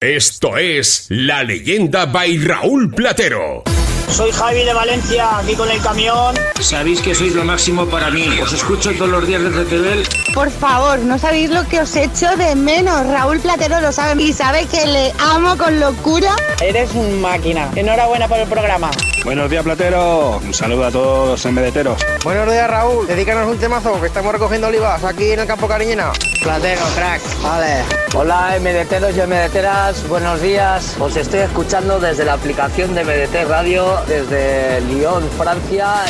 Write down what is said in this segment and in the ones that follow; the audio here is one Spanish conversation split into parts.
Esto es La Leyenda by Raúl Platero. Soy Javi de Valencia, aquí con el camión. Sabéis que sois lo máximo para mí. Os escucho todos los días desde Tebel. Por favor, no sabéis lo que os echo de menos. Raúl Platero lo sabe y sabe que le amo con locura. Eres un máquina. Enhorabuena por el programa. Buenos días, Platero. Un saludo a todos en medeteros. Buenos días, Raúl. Dedícanos un temazo que estamos recogiendo olivas aquí en el campo Cariñena. Platero, crack. Vale. Hola, MDTeros y MDTeras. Buenos días. Os estoy escuchando desde la aplicación de MDT Radio, desde Lyon, Francia.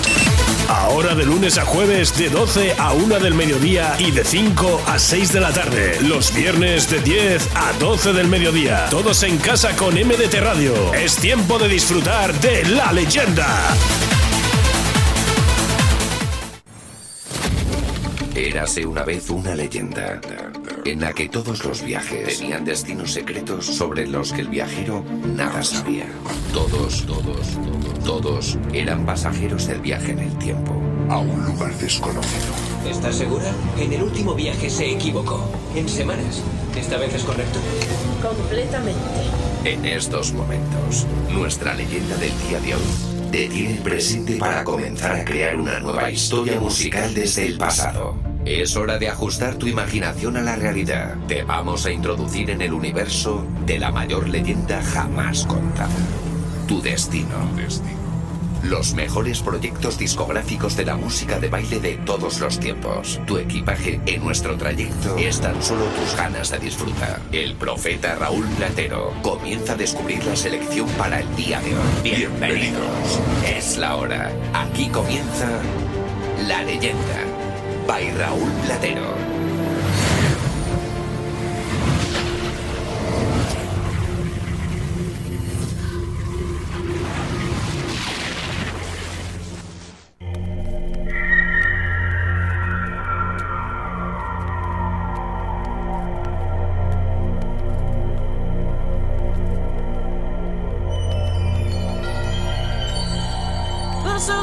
Ahora de lunes a jueves de 12 a 1 del mediodía y de 5 a 6 de la tarde. Los viernes de 10 a 12 del mediodía. Todos en casa con MDT Radio. Es tiempo de disfrutar de la leyenda. Érase una vez una leyenda en la que todos los viajes tenían destinos secretos sobre los que el viajero nada sabía. Todos, todos, todos, todos eran pasajeros del viaje en el tiempo a un lugar desconocido. ¿Estás segura? En el último viaje se equivocó. En semanas. ¿Esta vez es correcto? Completamente. En estos momentos, nuestra leyenda del día de hoy te tiene presente para comenzar a crear una nueva historia musical desde el pasado. Es hora de ajustar tu imaginación a la realidad. Te vamos a introducir en el universo de la mayor leyenda jamás contada. Tu destino. Los mejores proyectos discográficos de la música de baile de todos los tiempos. Tu equipaje en nuestro trayecto es tan solo tus ganas de disfrutar. El profeta Raúl Platero comienza a descubrir la selección para el día de hoy. Bienvenidos. Es la hora. Aquí comienza la leyenda. By Raúl Platero.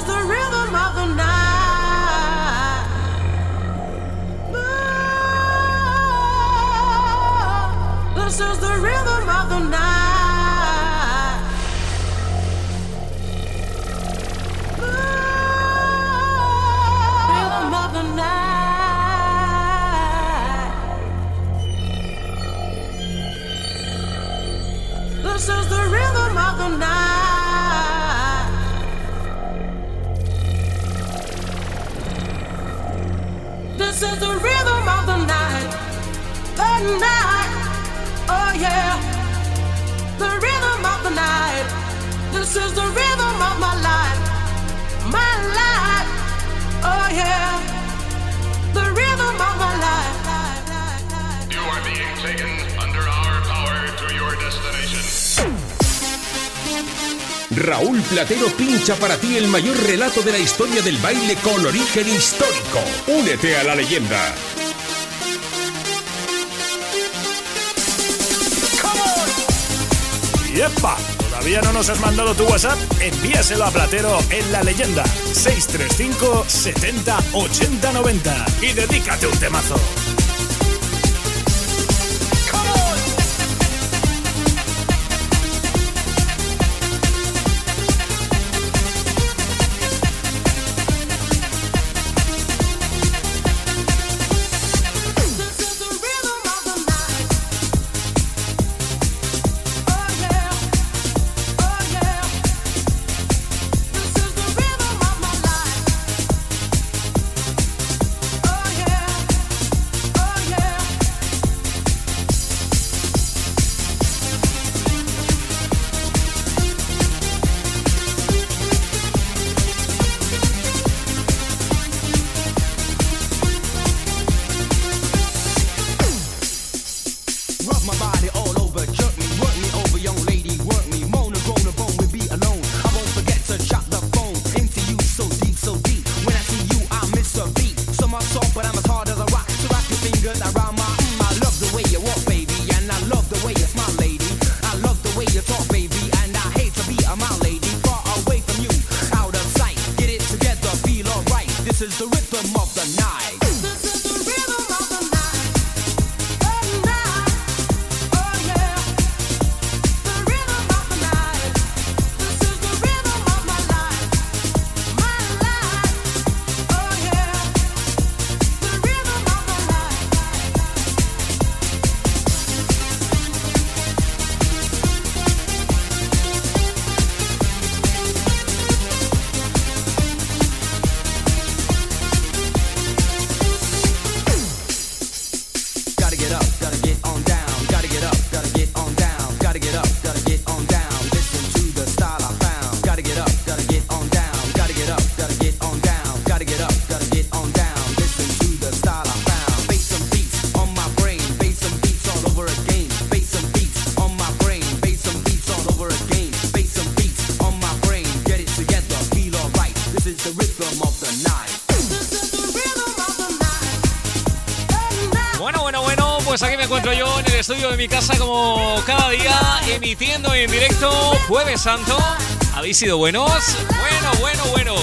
The is the rhythm of my life. My life. Oh yeah. The rhythm of my life. You are being taken under our power to your destination. Raúl Platero pincha para ti el mayor relato de la historia del baile con origen histórico. Únete a la leyenda. ¡Yepa! ¿Todavía no nos has mandado tu WhatsApp? Envíaselo a Platero en la leyenda 635 70 80 90 y dedícate un temazo. De mi casa como cada día, emitiendo en directo Jueves Santo. ¿Habéis sido buenos? Bueno, bueno, bueno.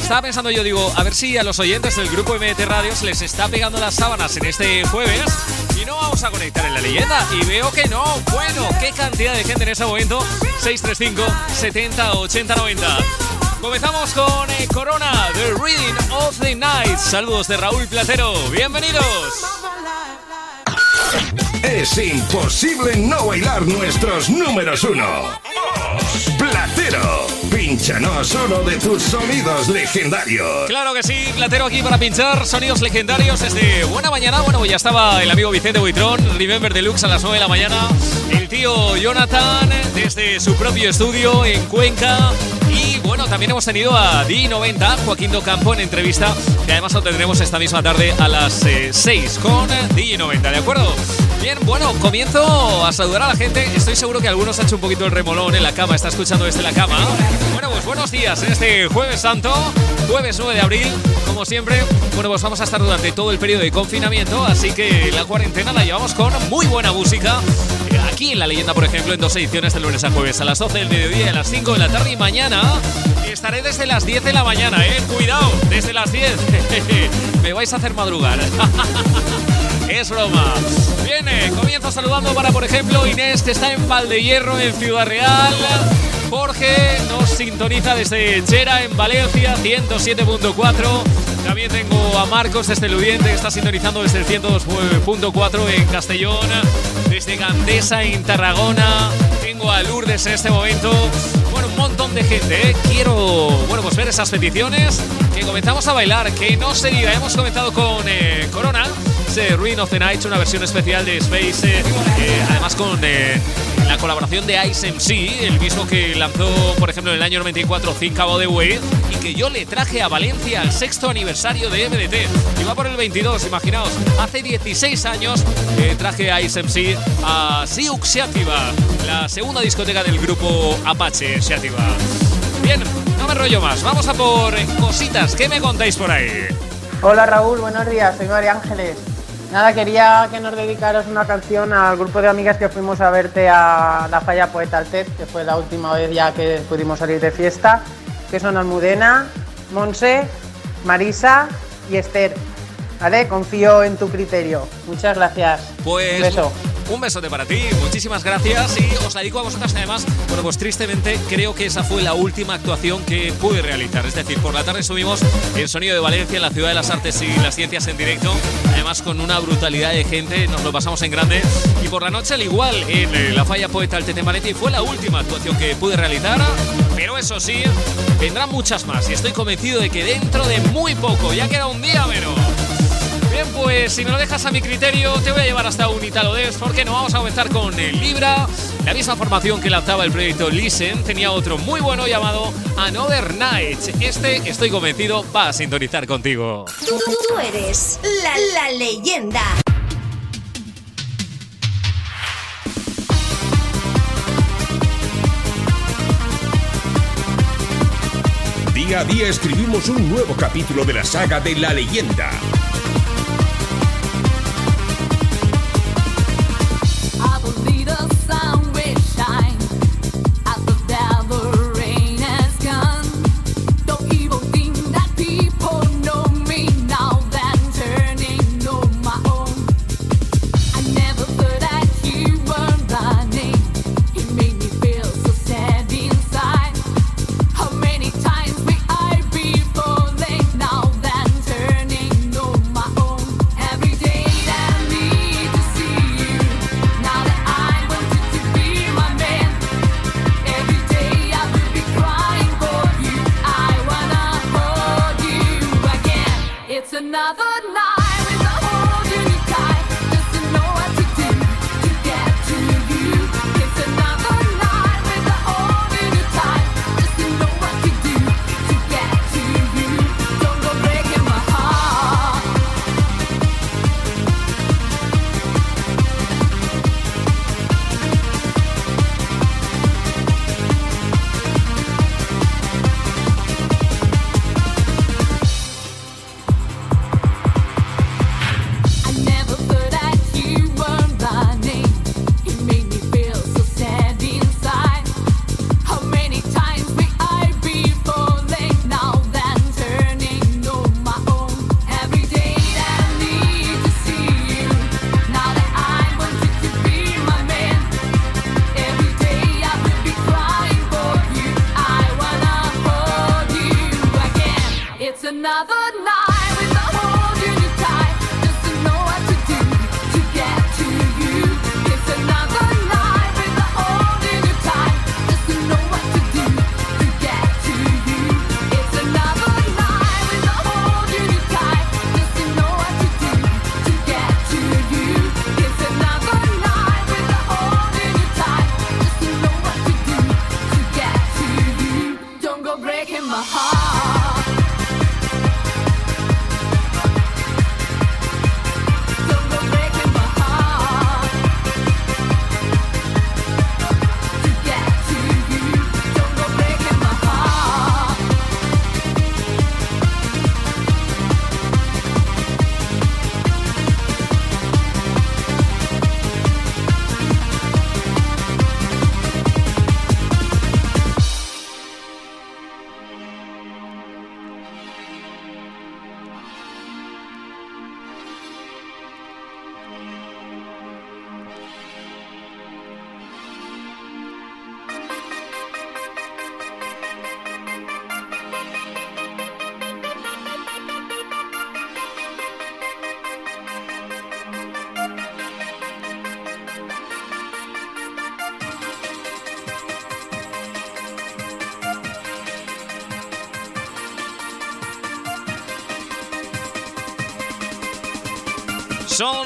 Estaba pensando yo, digo, a ver si a los oyentes del grupo MT Radio se les está pegando las sábanas en este jueves y no vamos a conectar en la leyenda. Y veo que no. Bueno, qué cantidad de gente en ese momento. 635 70 80 90. Comenzamos con eh, Corona, The Reading of the Night. Saludos de Raúl Platero. Bienvenidos. Es imposible no bailar nuestros números uno. Platero, pinchanos uno de tus sonidos legendarios. Claro que sí, Platero aquí para pinchar sonidos legendarios desde buena mañana. Bueno, ya estaba el amigo Vicente Buitrón, Remember Deluxe a las 9 de la mañana. El tío Jonathan desde su propio estudio en Cuenca. Y bueno, también hemos tenido a Di90, Joaquín Docampo en entrevista, que además lo tendremos esta misma tarde a las 6 eh, con Di90, ¿de acuerdo? Bien, bueno, comienzo a saludar a la gente. Estoy seguro que algunos ha hecho un poquito el remolón en la cama, está escuchando desde la cama. Bueno, pues buenos días en este jueves santo, jueves 9 de abril. Como siempre, bueno, pues vamos a estar durante todo el periodo de confinamiento, así que la cuarentena la llevamos con muy buena música. Aquí en La Leyenda, por ejemplo, en dos ediciones de lunes a jueves, a las 12 del mediodía y a las 5 de la tarde. Y mañana estaré desde las 10 de la mañana, ¿eh? Cuidado, desde las 10. Me vais a hacer madrugar. Es broma. Viene, comienzo saludando para, por ejemplo, Inés, que está en Valdehierro, en Ciudad Real. Jorge nos sintoniza desde Chera, en Valencia, 107.4. También tengo a Marcos desde Ludiente, que está sintonizando desde el 102.4 en Castellón. Desde Gandesa, en Tarragona. Tengo a Lourdes en este momento. Bueno, un montón de gente, ¿eh? Quiero, bueno, pues ver esas peticiones. Que comenzamos a bailar, que no se diga. Hemos comenzado con eh, Corona. Ruin of the Night, una versión especial de Space, eh, eh, además con eh, la colaboración de Ice MC, el mismo que lanzó, por ejemplo, en el año 94 Think About the Way, y que yo le traje a Valencia al sexto aniversario de MDT. Va por el 22, imaginaos, hace 16 años traje a Ice MC a Siux Seativa, la segunda discoteca del grupo Apache Seativa. Bien, no me rollo más, vamos a por cositas, ¿qué me contáis por ahí? Hola Raúl, buenos días, soy María Ángeles. Nada, quería que nos dedicaros una canción al grupo de amigas que fuimos a verte a la falla Poeta Altet, que fue la última vez ya que pudimos salir de fiesta, que son Almudena, Monse, Marisa y Esther. ¿Vale? Confío en tu criterio. Muchas gracias. Pues Un beso. Un besote para ti, muchísimas gracias y os la dedico a vosotras además. Bueno, pues tristemente creo que esa fue la última actuación que pude realizar. Es decir, por la tarde subimos el sonido de Valencia en la Ciudad de las Artes y las Ciencias en directo, además con una brutalidad de gente, nos lo pasamos en grande. Y por la noche al igual en eh, la Falla Poeta Altete en y fue la última actuación que pude realizar. Pero eso sí, vendrán muchas más y estoy convencido de que dentro de muy poco, ya queda un día menos. Bien, pues si me lo dejas a mi criterio, te voy a llevar hasta un Italo Dance, porque no vamos a comenzar con el Libra. La misma formación que lanzaba el proyecto Listen tenía otro muy bueno llamado Another Night. Este, estoy convencido, va a sintonizar contigo. Tú, tú eres la, la leyenda. Día a día escribimos un nuevo capítulo de la saga de la leyenda.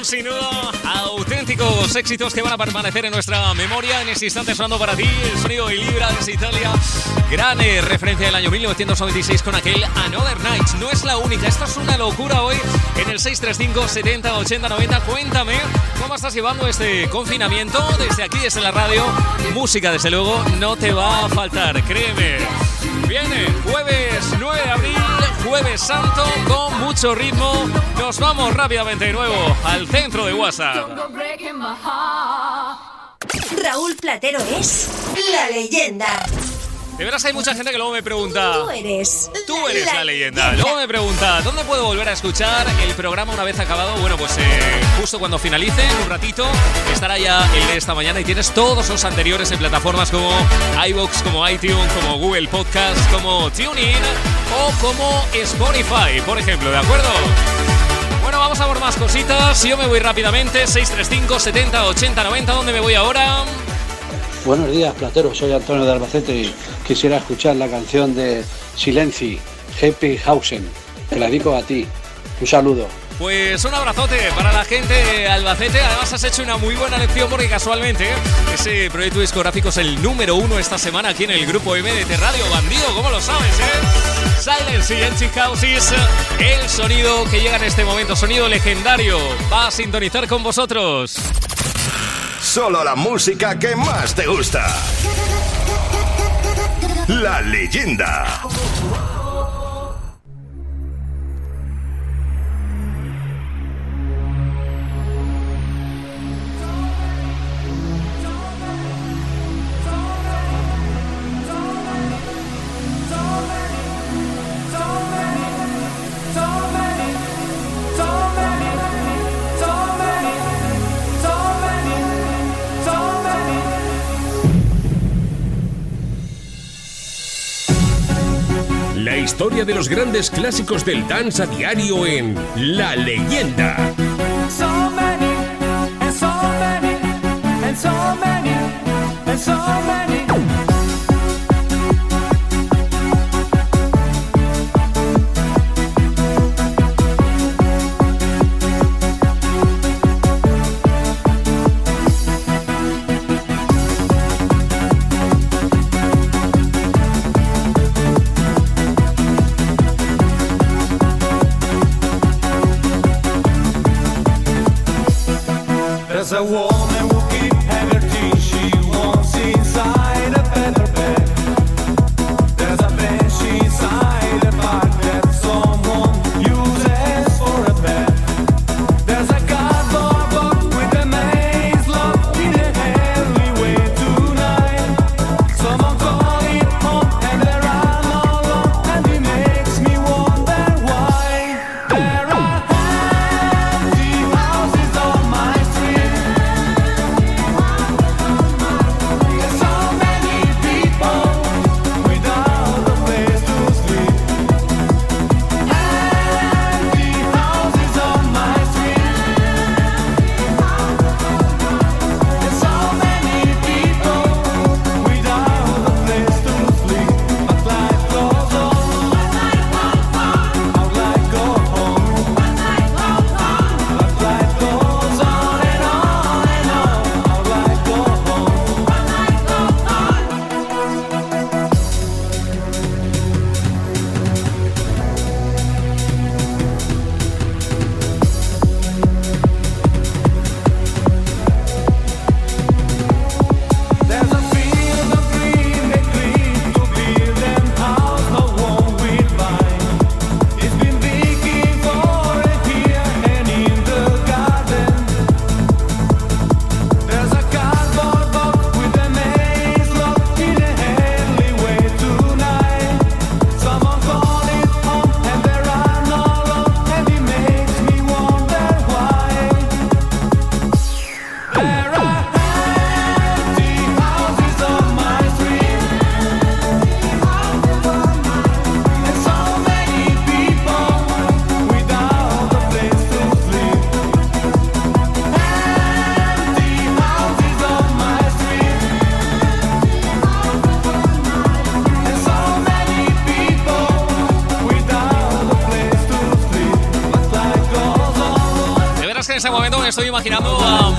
Son sin duda auténticos éxitos que van a permanecer en nuestra memoria. En este instante sonando para ti el sonido de Libra desde Italia. Gran eh, referencia del año 1996 con aquel Another Night. No es la única, esto es una locura hoy en el 635 70 80 90. Cuéntame cómo estás llevando este confinamiento desde aquí, desde la radio. Música, desde luego, no te va a faltar, créeme. Viene jueves 9 de abril, jueves santo, con mucho ritmo. Nos vamos rápidamente de nuevo al centro de WhatsApp. Raúl Platero es la leyenda. De veras hay mucha gente que luego me pregunta... Tú eres. Tú eres la leyenda. Luego me pregunta, ¿dónde puedo volver a escuchar el programa una vez acabado? Bueno, pues eh, justo cuando finalice, en un ratito, estará ya el de esta mañana y tienes todos los anteriores en plataformas como iVoox, como iTunes, como Google Podcast, como TuneIn o como Spotify, por ejemplo, ¿de acuerdo? Bueno, vamos a por más cositas. Yo me voy rápidamente. 635 70 80 90. ¿Dónde me voy ahora? Buenos días, Platero. Soy Antonio de Albacete y quisiera escuchar la canción de Silenci, Happy Hausen. Te la dedico a ti. Un saludo. Pues un abrazote para la gente de Albacete. Además has hecho una muy buena lección porque casualmente ese proyecto discográfico es el número uno esta semana aquí en el grupo MDT Radio. Bandido, ¿cómo lo sabes, eh? Silence y Empty Houses, el sonido que llega en este momento, sonido legendario, va a sintonizar con vosotros. Solo la música que más te gusta. La leyenda. Historia de los grandes clásicos del dance a diario en La leyenda.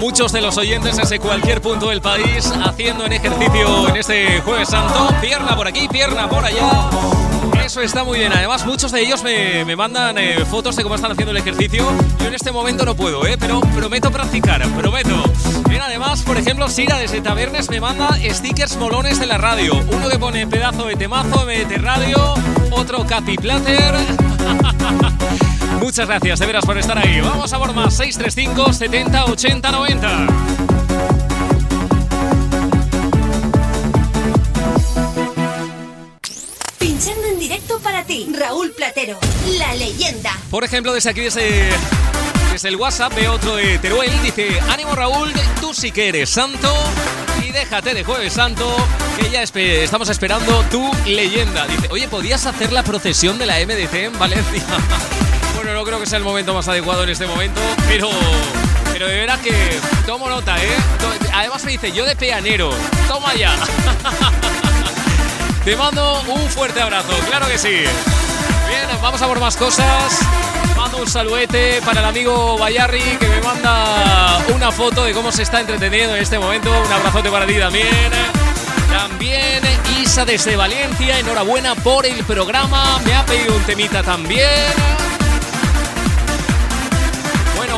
Muchos de los oyentes desde cualquier punto del país haciendo en ejercicio en este Jueves Santo. Pierna por aquí, pierna por allá. Eso está muy bien. Además, muchos de ellos me, me mandan eh, fotos de cómo están haciendo el ejercicio. Yo en este momento no puedo, ¿eh? pero prometo practicar, prometo. Bien, además, por ejemplo, Sira desde Tabernes me manda stickers molones de la radio. Uno que pone pedazo de temazo, MDT Radio, otro Capi Plater. Muchas gracias, de veras, por estar ahí. Vamos a por más. 635 70 80 90. Pinchando en directo para ti, Raúl Platero, la leyenda. Por ejemplo, desde aquí, desde, desde el WhatsApp, veo otro de Teruel. Dice: Ánimo, Raúl, tú sí que eres santo. Y déjate de Jueves Santo, que ya espe- estamos esperando tu leyenda. Dice: Oye, ¿podías hacer la procesión de la MDC en Valencia? No creo que sea el momento más adecuado en este momento, pero. Pero de veras que tomo nota, ¿eh? Además me dice, yo de peanero, toma ya. Te mando un fuerte abrazo, claro que sí. Bien, vamos a por más cosas. Mando un saluete para el amigo Bayarri que me manda una foto de cómo se está entreteniendo en este momento. Un abrazote para ti también. También Isa desde Valencia, enhorabuena por el programa. Me ha pedido un temita también.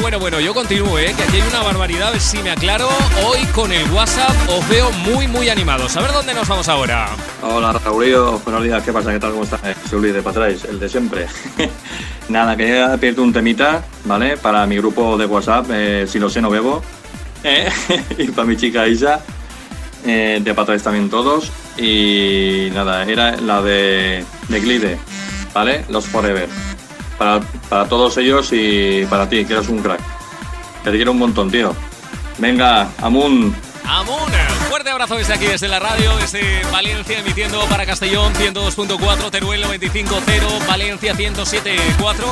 Bueno, bueno, yo continúo, ¿eh? que aquí hay una barbaridad, si me aclaro. Hoy con el WhatsApp os veo muy, muy animados. A ver dónde nos vamos ahora. Hola Raulillo, buenos días, ¿qué pasa? ¿Qué tal? ¿Cómo estás? Soy Luis de Patrais, el de siempre. Nada, quería pedirte un temita, ¿vale? Para mi grupo de WhatsApp, eh, si lo sé no bebo. Eh, y para mi chica Isa, eh, de Patrais también todos. Y nada, era la de Glide, ¿vale? Los Forever. Para, para todos ellos y para ti, que eres un crack. Te quiero un montón, tío. Venga, Amun. Amun, fuerte abrazo desde aquí, desde la radio, desde Valencia, emitiendo para Castellón 102.4, Teruel 95.0, Valencia 107.4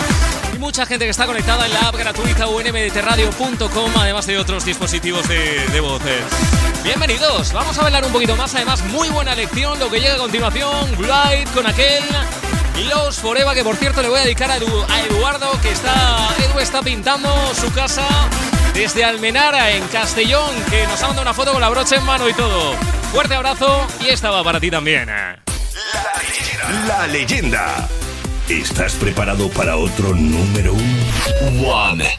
y mucha gente que está conectada en la app gratuita unmdtradio.com, además de otros dispositivos de, de voces. Bienvenidos, vamos a bailar un poquito más, además muy buena lección, lo que llega a continuación, Glide con aquel Los Forever, que por cierto le voy a dedicar a, Edu- a Eduardo, que está, Edu está pintando su casa desde Almenara, en Castellón, que nos ha mandado una foto con la brocha en mano y todo. Fuerte abrazo y esta va para ti también. La leyenda. ¿Estás preparado para otro número uno? One.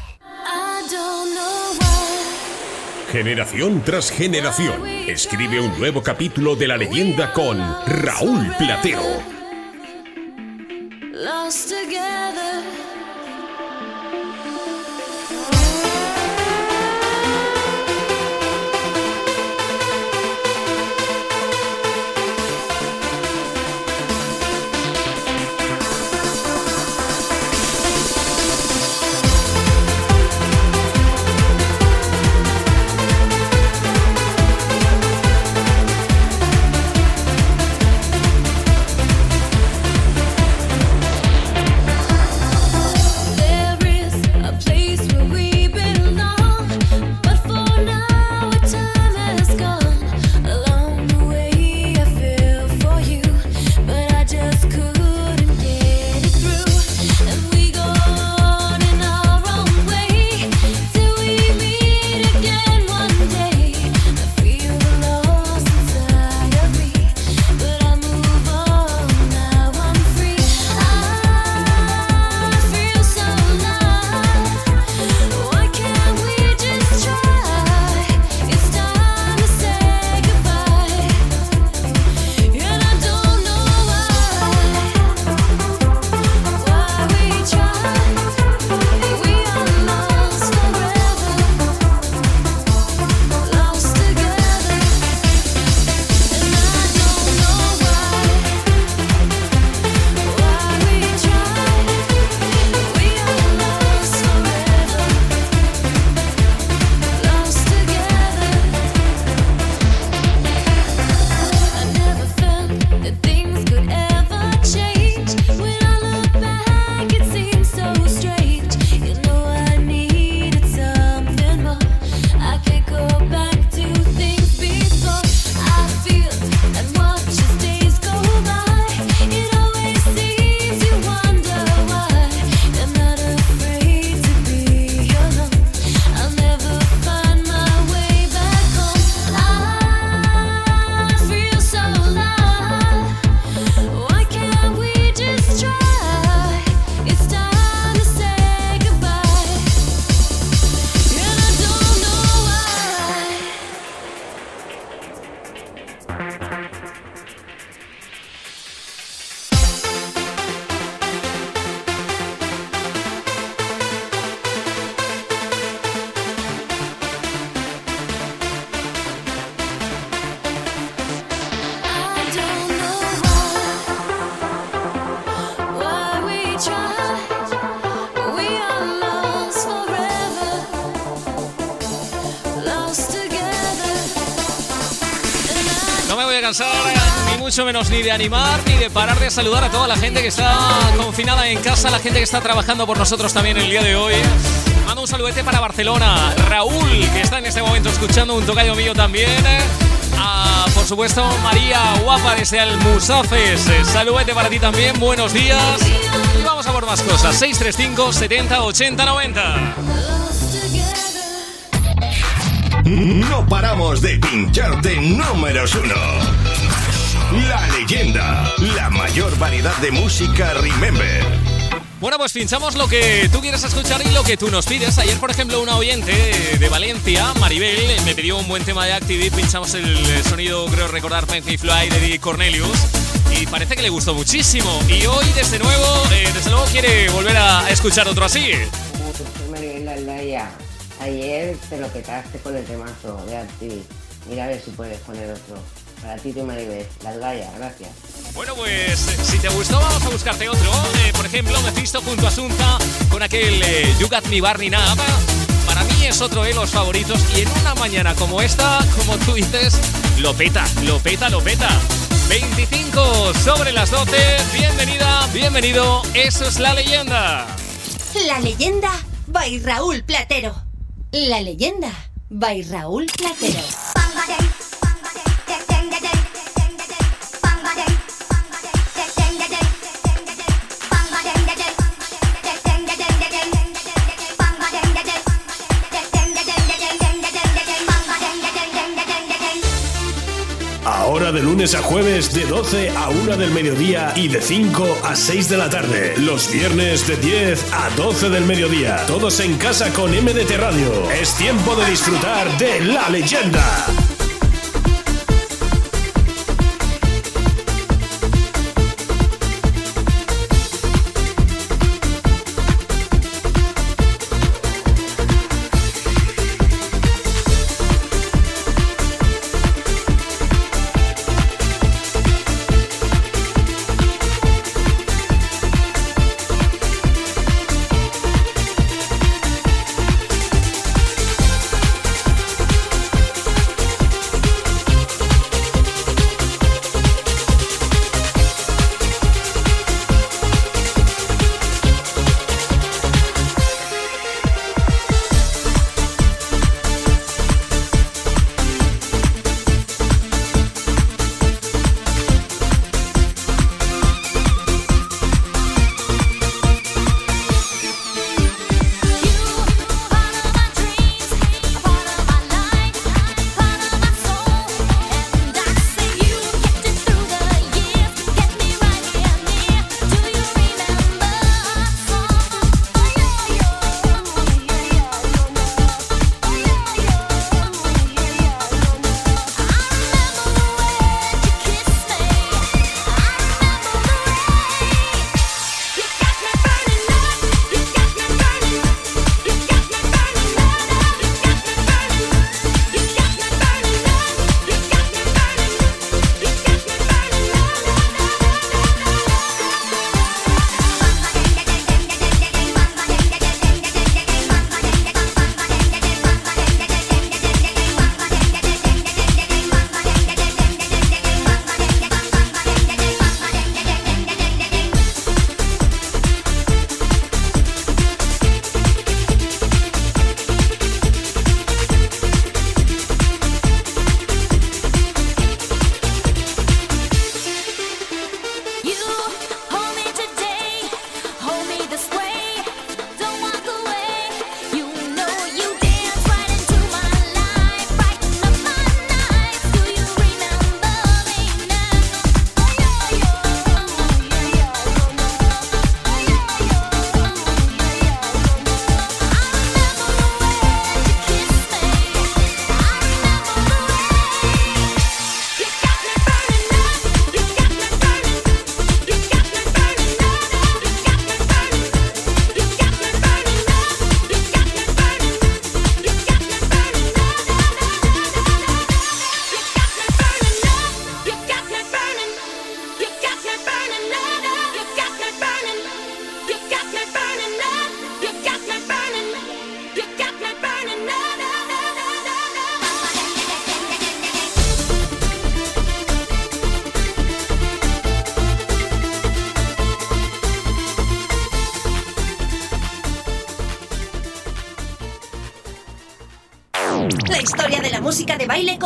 Generación tras generación, escribe un nuevo capítulo de la leyenda con Raúl Platero. Lost together. Mucho menos ni de animar ni de parar de saludar a toda la gente que está confinada en casa, la gente que está trabajando por nosotros también el día de hoy. Mando un saludete para Barcelona, Raúl, que está en este momento escuchando un tocayo mío también. A, por supuesto, María Guapa desde Almusafes. Saludete para ti también, buenos días. Y vamos a por más cosas. 635 70 80 90. No paramos de pincharte números uno. La leyenda, la mayor variedad de música Remember. Bueno, pues pinchamos lo que tú quieres escuchar y lo que tú nos pides. Ayer, por ejemplo, una oyente de, Valencia, Maribel, me pidió un buen tema de Activity. Pinchamos el sonido, creo recordar, Me Fly de Cornelius. Y parece que le gustó muchísimo. Y hoy, desde nuevo, eh, desde luego quiere volver a escuchar otro así. Soy Maribel Aldaya. Ayer te lo petaste con el temazo de Activity. Mira a ver si puedes poner otro. Para ti, tu Maribel. La Aldaya, gracias. Bueno, pues si te gustó, vamos a buscarte otro. Eh, por ejemplo, Mephisto junto a Asunta con aquel eh, You Got Me Barney Nap. Para mí es otro de los favoritos. Y en una mañana como esta, como tú dices, lo peta, lo peta, lo peta. 25 sobre las 12. Bienvenida, bienvenido. Eso es la leyenda. La leyenda by Raúl Platero. La leyenda by Raúl Platero. De lunes a jueves de 12 a 1 del mediodía y de 5 a 6 de la tarde. Los viernes de 10 a 12 del mediodía. Todos en casa con MDT Radio. Es tiempo de disfrutar de la leyenda.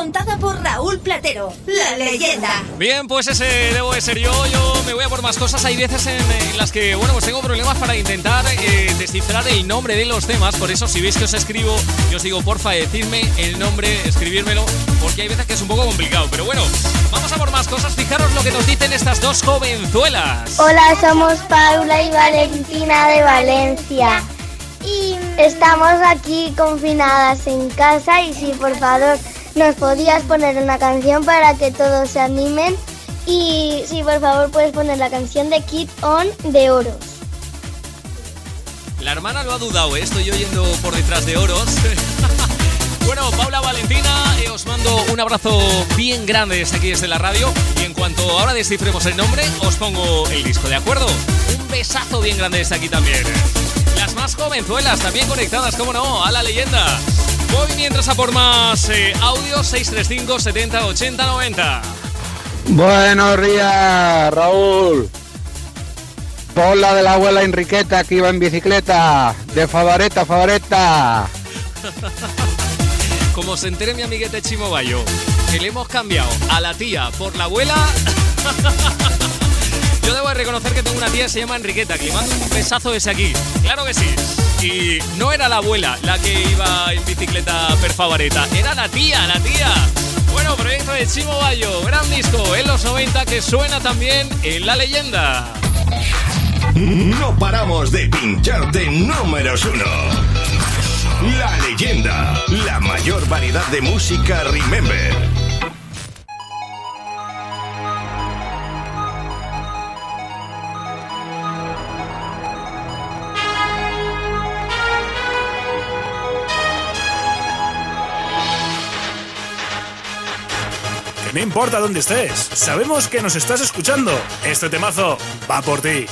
Contada por Raúl Platero, la leyenda. Bien, pues ese debo de ser yo. Yo me voy a por más cosas. Hay veces en, en las que, bueno, pues tengo problemas para intentar eh, descifrar el nombre de los temas. Por eso, si veis que os escribo, yo os digo, porfa, decidme el nombre, escribírmelo, porque hay veces que es un poco complicado. Pero bueno, vamos a por más cosas. Fijaros lo que nos dicen estas dos jovenzuelas. Hola, somos Paula y Valentina de Valencia. Y estamos aquí confinadas en casa y si por favor nos podías poner una canción para que todos se animen y si por favor puedes poner la canción de Kid On de Oros. La hermana lo ha dudado, ¿eh? estoy oyendo por detrás de oros. bueno, Paula Valentina, eh, os mando un abrazo bien grande desde aquí, desde la radio. Y en cuanto ahora descifremos el nombre, os pongo el disco, ¿de acuerdo? Un besazo bien grande desde aquí también. Las más jovenzuelas, también conectadas, cómo no, a la leyenda. Voy mientras a por más eh, audios, 635 70 80 90. Buenos días, Raúl. Pon la de la abuela Enriqueta que iba en bicicleta. De favoreta, favoreta. Como se entere mi amiguete Chimo Bayo, que le hemos cambiado a la tía por la abuela. Yo debo de reconocer que tengo una tía que se llama Enriqueta, que le mando un besazo desde aquí. Claro que sí. Y no era la abuela la que iba en bicicleta per favoreta, era la tía, la tía. Bueno, proyecto de Chimo Bayo, gran disco en los 90 que suena también en La Leyenda. No paramos de pincharte números uno. La leyenda, la mayor variedad de música Remember. No importa dónde estés, sabemos que nos estás escuchando. Este temazo va por ti.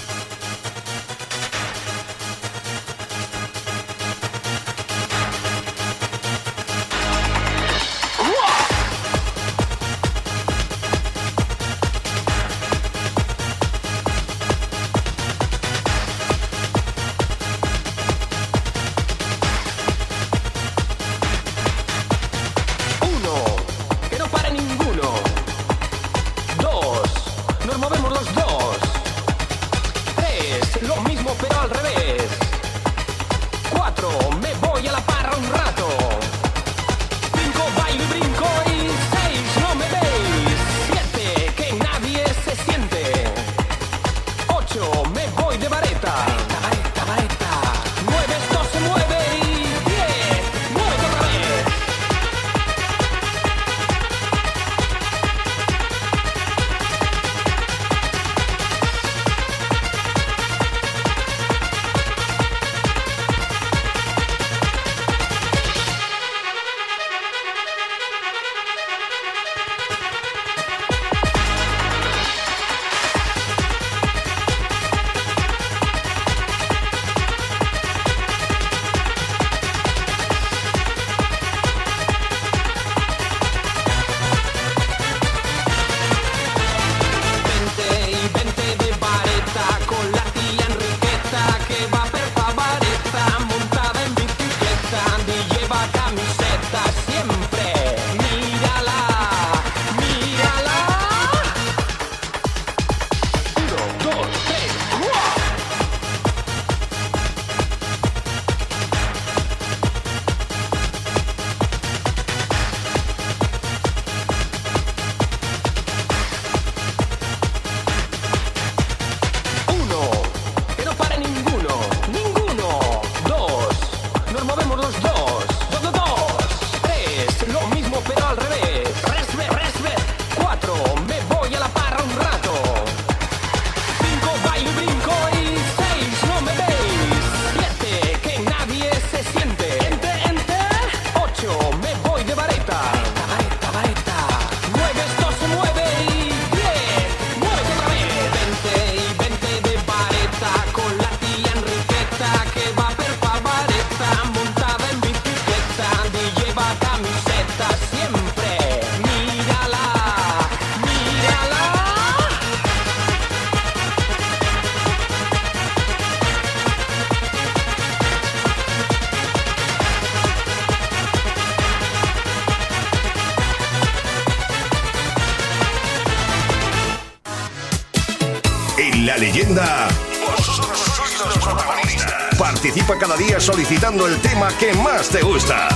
Cada día solicitando el tema que más te gusta.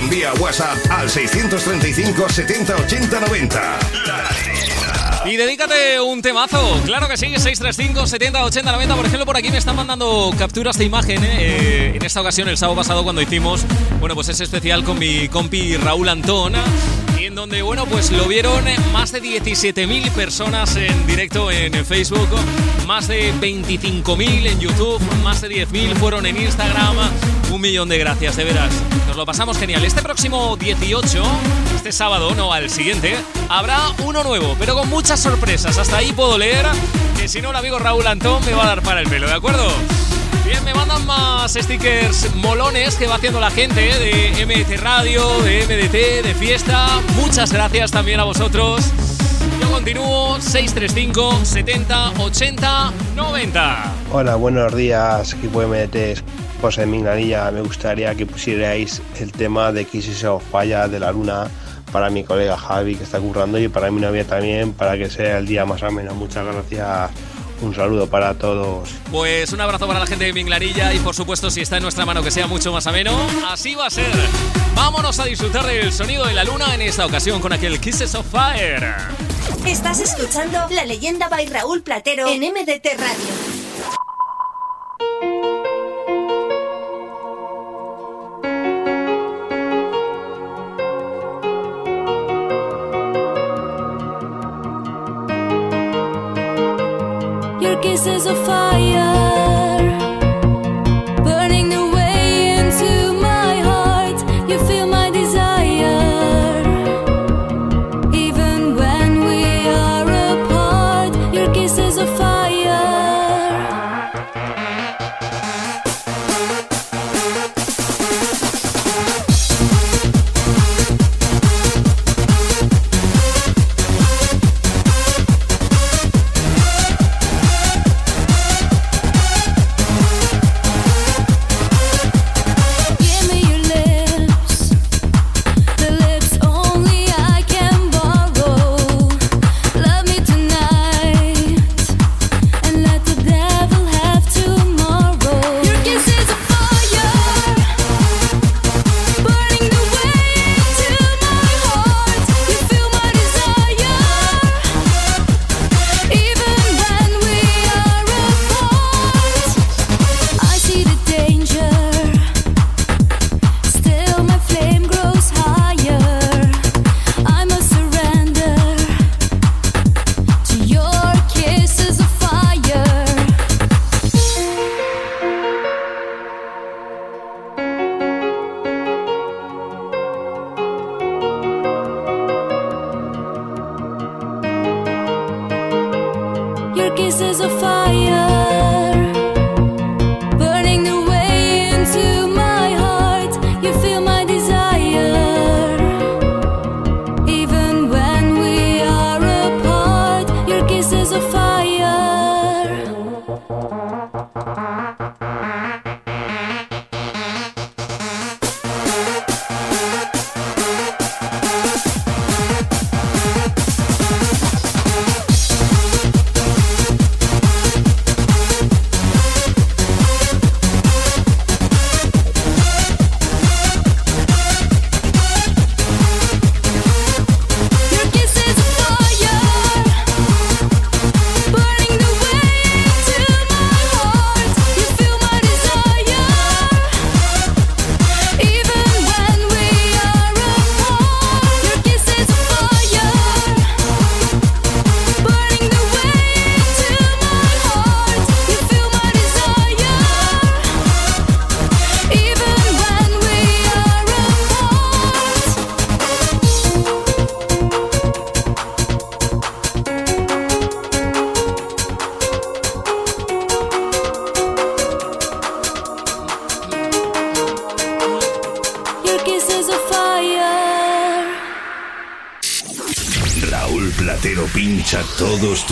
Envía WhatsApp al 635 70 80 90. Y dedícate un temazo. Claro que sí, 635 70 80 90. Por ejemplo, por aquí me están mandando capturas de imagen. ¿eh? Eh, en esta ocasión, el sábado pasado, cuando hicimos, bueno, pues ese especial con mi compi Raúl Antón. Donde, bueno, pues lo vieron más de 17.000 personas en directo en Facebook, más de 25.000 en YouTube, más de 10.000 fueron en Instagram. Un millón de gracias, de veras. Nos lo pasamos genial. Este próximo 18, este sábado, no al siguiente, habrá uno nuevo, pero con muchas sorpresas. Hasta ahí puedo leer, que si no, el amigo Raúl Antón me va a dar para el pelo, ¿de acuerdo? Bien, me mandan más stickers molones que va haciendo la gente ¿eh? de MDT Radio, de MDT, de fiesta. Muchas gracias también a vosotros. Yo continúo 635 70 80 90. Hola, buenos días, equipo MDT. José de Miglanilla, me gustaría que pusierais el tema de Kisses o Falla de la Luna para mi colega Javi que está currando y para mi novia también, para que sea el día más ameno. Muchas gracias. Un saludo para todos. Pues un abrazo para la gente de Minglanilla y por supuesto si está en nuestra mano que sea mucho más ameno, así va a ser. Vámonos a disfrutar del sonido de la luna en esta ocasión con aquel Kisses of Fire. Estás escuchando La Leyenda by Raúl Platero en MDT Radio.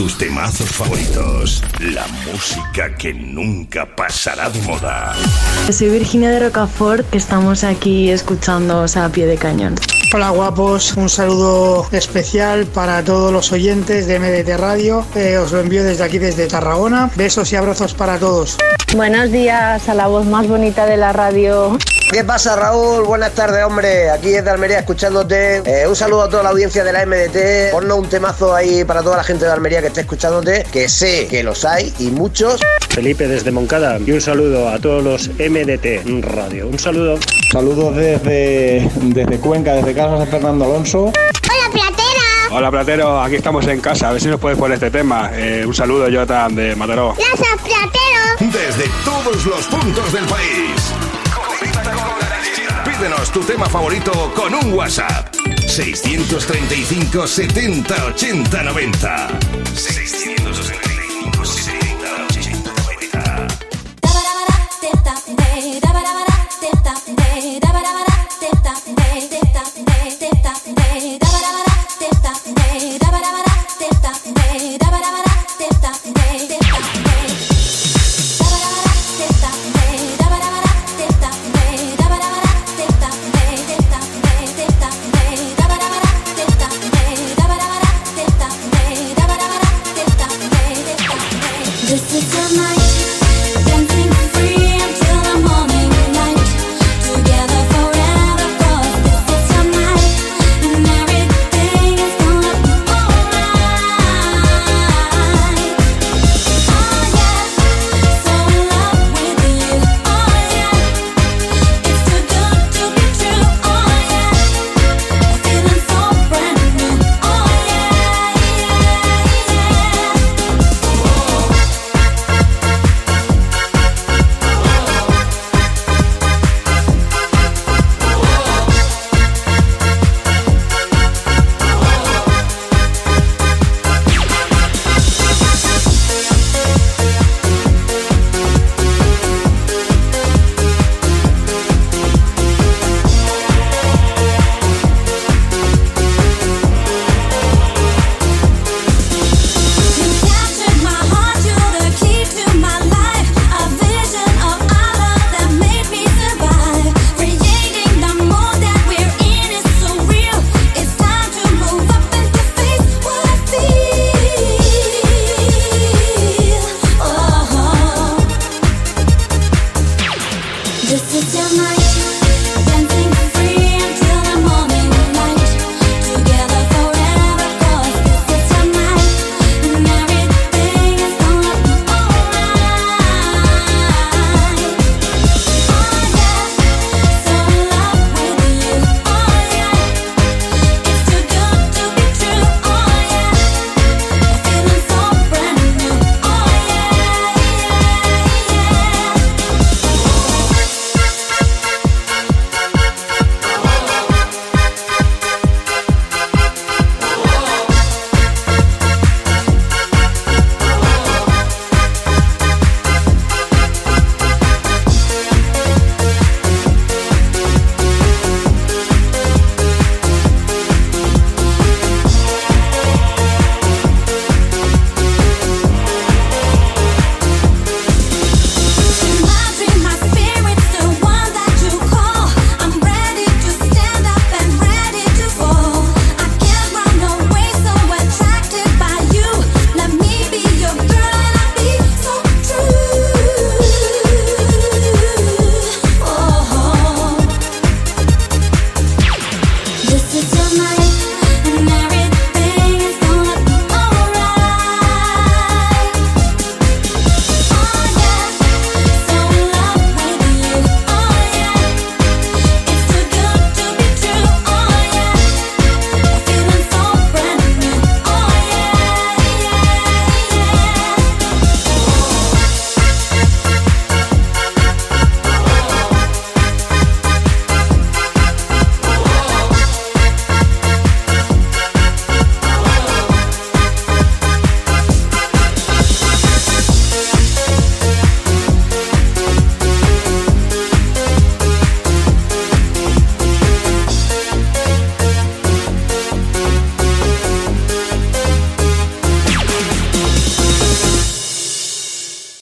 Tus temazos favoritos. La música que nunca pasará de moda. Soy Virginia de Rocafort, que estamos aquí escuchándoos a pie de cañón. Hola guapos, un saludo especial para todos los oyentes de MDT Radio. Eh, os lo envío desde aquí, desde Tarragona. Besos y abrazos para todos. Buenos días a la voz más bonita de la radio. ¿Qué pasa, Raúl? Buenas tardes, hombre. Aquí desde Almería escuchándote. Eh, un saludo a toda la audiencia de la MDT. Ponnos un temazo ahí para toda la gente de Almería que esté escuchándote, que sé que los hay y muchos. Felipe desde Moncada y un saludo a todos los MDT Radio. Un saludo. Saludos desde, desde Cuenca, desde casa de Fernando Alonso. ¡Hola, Platera! Hola Platero, aquí estamos en casa, a ver si nos puedes poner este tema. Eh, un saludo, Jonathan de Mataró. ¡Gracias, Platero! Desde todos los puntos del país. Pídenos tu tema favorito con un WhatsApp. 635 70 80 90. 635